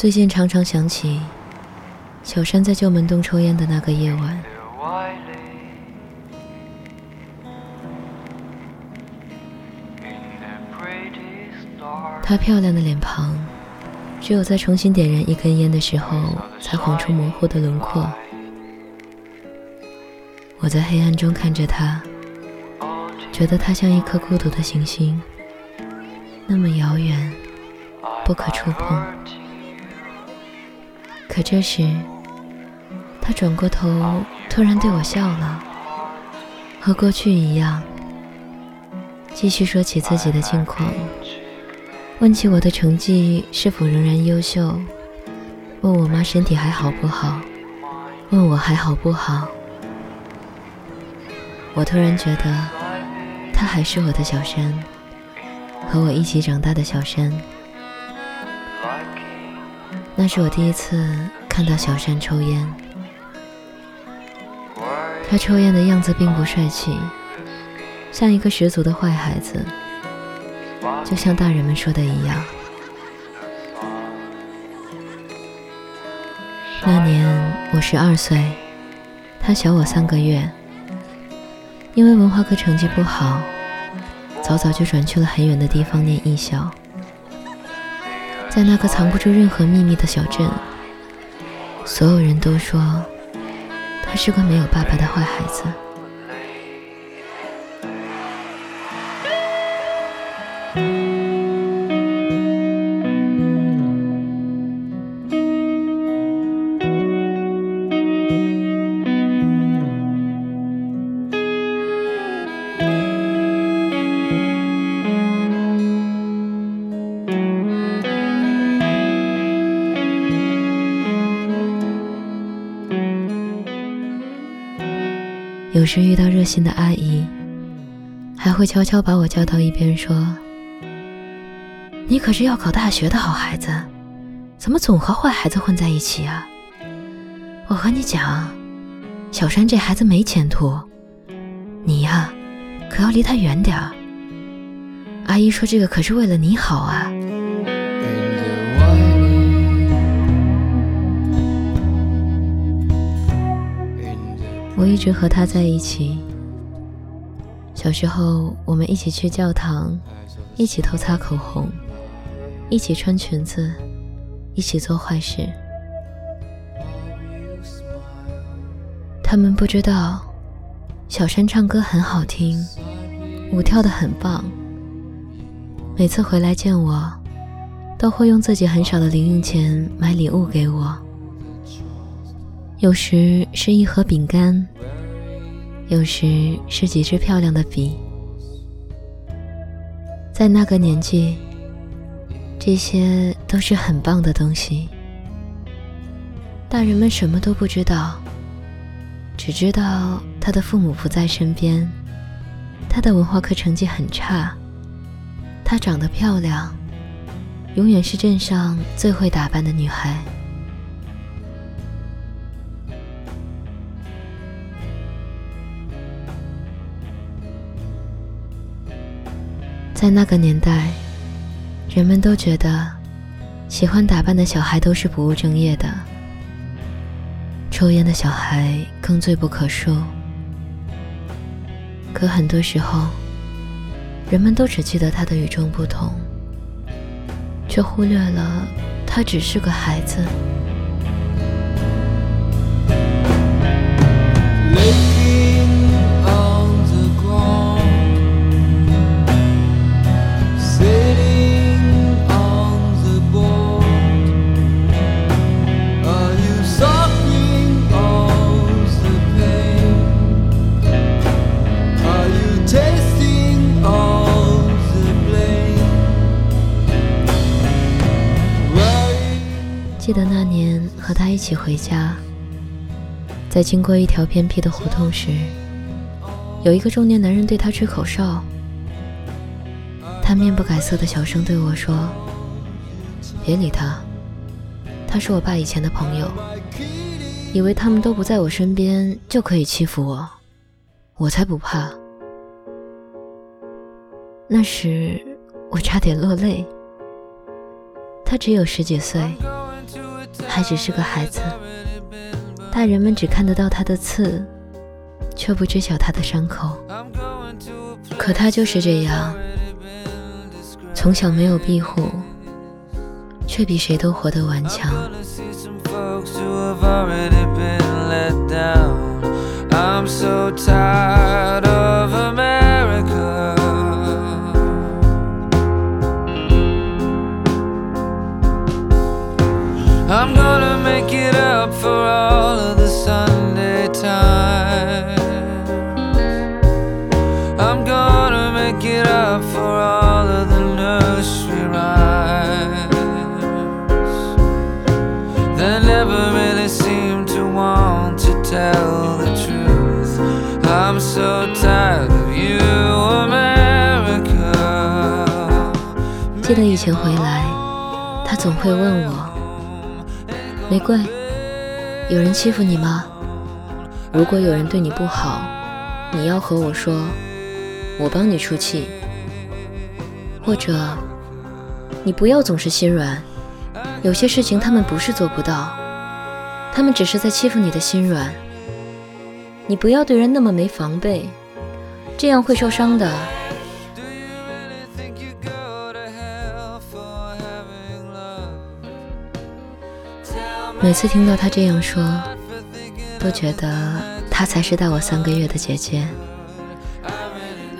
最近常常想起小山在旧门洞抽烟的那个夜晚。她漂亮的脸庞，只有在重新点燃一根烟的时候，才晃出模糊的轮廓。我在黑暗中看着她，觉得她像一颗孤独的行星，那么遥远，不可触碰。可这时，他转过头，突然对我笑了，和过去一样，继续说起自己的近况，问起我的成绩是否仍然优秀，问我妈身体还好不好，问我还好不好。我突然觉得，他还是我的小山，和我一起长大的小山。那是我第一次看到小山抽烟。他抽烟的样子并不帅气，像一个十足的坏孩子，就像大人们说的一样。那年我十二岁，他小我三个月。因为文化课成绩不好，早早就转去了很远的地方念艺校。在那个藏不住任何秘密的小镇，所有人都说他是个没有爸爸的坏孩子。有时遇到热心的阿姨，还会悄悄把我叫到一边说：“你可是要考大学的好孩子，怎么总和坏孩子混在一起啊？我和你讲，小山这孩子没前途，你呀，可要离他远点儿。阿姨说这个可是为了你好啊。”我一直和他在一起。小时候，我们一起去教堂，一起偷擦口红，一起穿裙子，一起做坏事。他们不知道，小山唱歌很好听，舞跳得很棒。每次回来见我，都会用自己很少的零用钱买礼物给我。有时是一盒饼干，有时是几支漂亮的笔。在那个年纪，这些都是很棒的东西。大人们什么都不知道，只知道他的父母不在身边，他的文化课成绩很差，她长得漂亮，永远是镇上最会打扮的女孩。在那个年代，人们都觉得喜欢打扮的小孩都是不务正业的，抽烟的小孩更罪不可恕。可很多时候，人们都只记得他的与众不同，却忽略了他只是个孩子。一起回家，在经过一条偏僻的胡同时，有一个中年男人对他吹口哨。他面不改色的小声对我说：“别理他，他是我爸以前的朋友，以为他们都不在我身边就可以欺负我，我才不怕。”那时我差点落泪。他只有十几岁。还只是个孩子，大人们只看得到他的刺，却不知晓他的伤口。可他就是这样，从小没有庇护，却比谁都活得顽强。I'm 记得以前回来，他总会问我。玫瑰，有人欺负你吗？如果有人对你不好，你要和我说，我帮你出气。或者，你不要总是心软，有些事情他们不是做不到，他们只是在欺负你的心软。你不要对人那么没防备，这样会受伤的。每次听到他这样说，都觉得她才是大我三个月的姐姐，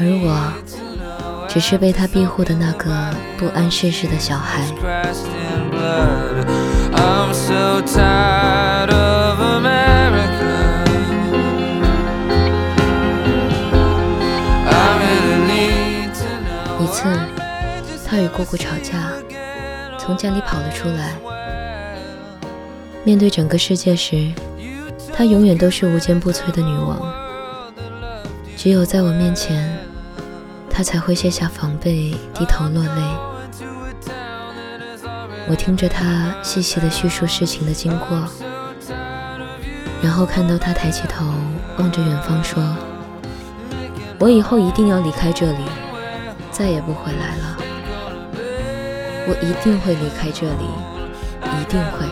而我只是被他庇护的那个不谙世事的小孩。一次，他与姑姑吵架，从家里跑了出来。面对整个世界时，她永远都是无坚不摧的女王。只有在我面前，她才会卸下防备，低头落泪。我听着她细细的叙述事情的经过，然后看到她抬起头望着远方，说：“我以后一定要离开这里，再也不回来了。我一定会离开这里，一定会。”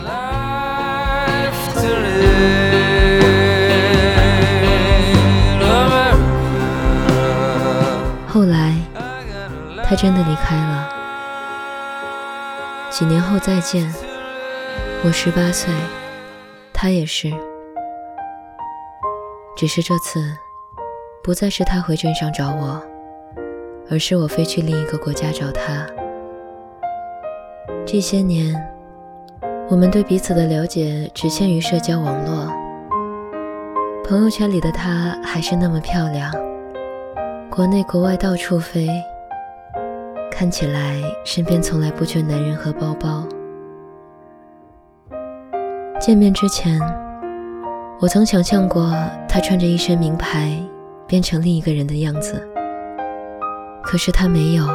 后来，他真的离开了。几年后再见，我十八岁，他也是。只是这次，不再是他回镇上找我，而是我飞去另一个国家找他。这些年。我们对彼此的了解只限于社交网络。朋友圈里的她还是那么漂亮，国内国外到处飞，看起来身边从来不缺男人和包包。见面之前，我曾想象过她穿着一身名牌变成另一个人的样子，可是她没有。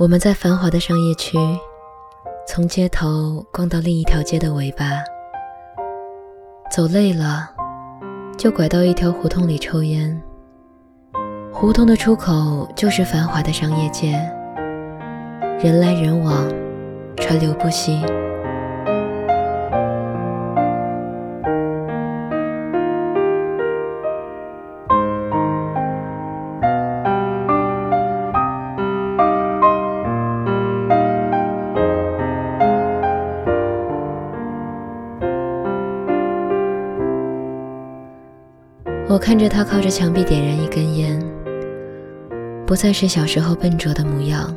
我们在繁华的商业区，从街头逛到另一条街的尾巴，走累了，就拐到一条胡同里抽烟。胡同的出口就是繁华的商业街，人来人往，川流不息。我看着他靠着墙壁点燃一根烟，不再是小时候笨拙的模样，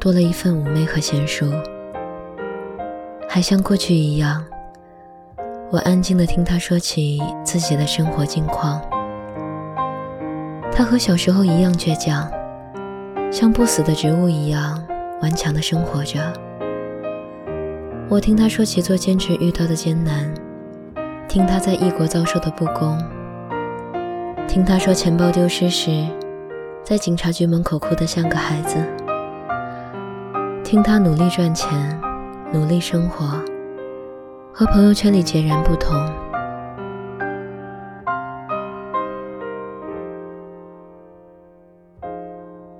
多了一份妩媚和娴熟，还像过去一样。我安静地听他说起自己的生活近况。他和小时候一样倔强，像不死的植物一样顽强地生活着。我听他说起做兼职遇到的艰难，听他在异国遭受的不公。听他说，钱包丢失时，在警察局门口哭得像个孩子。听他努力赚钱，努力生活，和朋友圈里截然不同。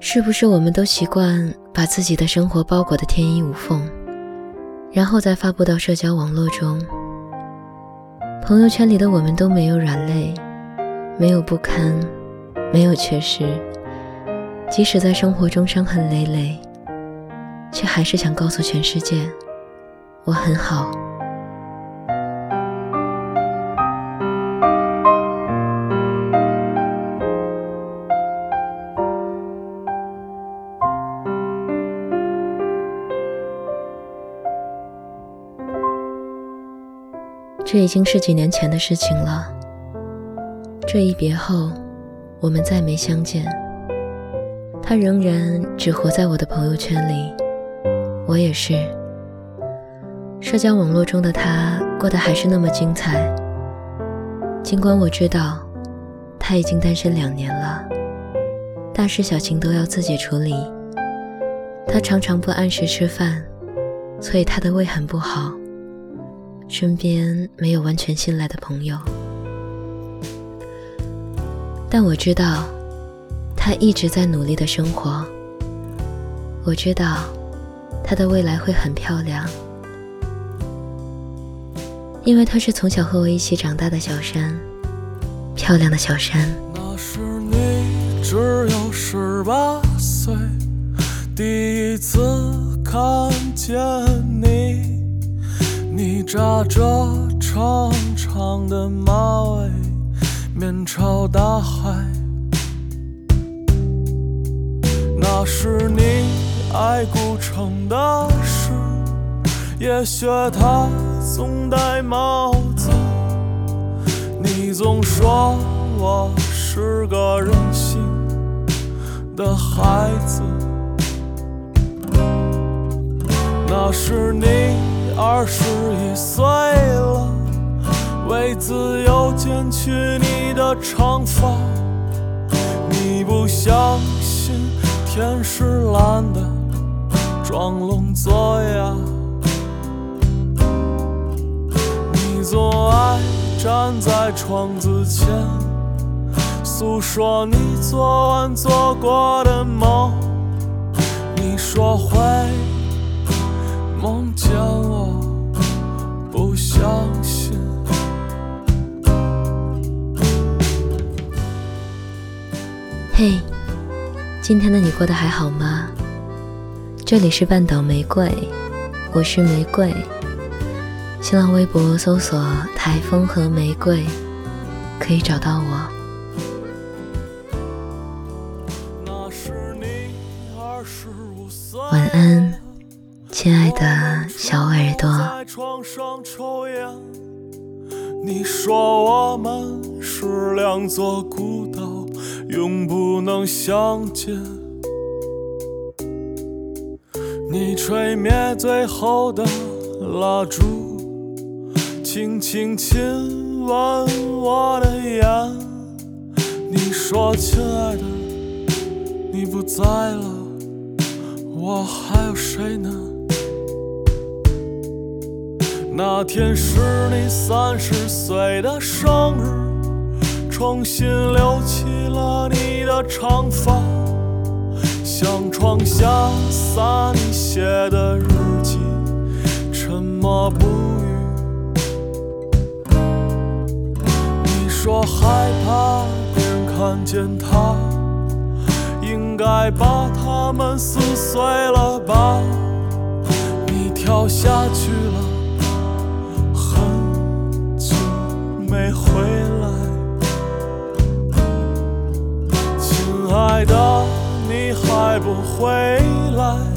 是不是我们都习惯把自己的生活包裹得天衣无缝，然后再发布到社交网络中？朋友圈里的我们都没有软肋，没有不堪，没有缺失。即使在生活中伤痕累累，却还是想告诉全世界，我很好。这已经是几年前的事情了。这一别后，我们再没相见。他仍然只活在我的朋友圈里，我也是。社交网络中的他过得还是那么精彩。尽管我知道他已经单身两年了，大事小情都要自己处理。他常常不按时吃饭，所以他的胃很不好。身边没有完全信赖的朋友，但我知道他一直在努力的生活。我知道他的未来会很漂亮，因为他是从小和我一起长大的小山，漂亮的小山。那是你只有十八岁，第一次看见你。你扎着长长的马尾，面朝大海。那是你爱古城的事，也学他总戴帽子。你总说我是个任性的孩子。那是你。二十一岁了，为自由剪去长发。你不相信天是蓝的，装聋作哑。你总爱站在窗子前，诉说你昨晚做过的梦。你说会。梦见我，不想嘿，今天的你过得还好吗？这里是半岛玫瑰，我是玫瑰。新浪微博搜索“台风和玫瑰”，可以找到我。晚安。亲爱的小耳朵，你说我们是两座孤岛，永不能相见。你吹灭最后的蜡烛，轻轻亲吻我的眼。你说亲爱的，你不在了，我还有谁呢？那天是你三十岁的生日，重新留起的长发，向窗下洒你写的日记，沉默不语。你说害怕别人看见他，应该把它们撕碎了吧？你跳下去了。还不回来？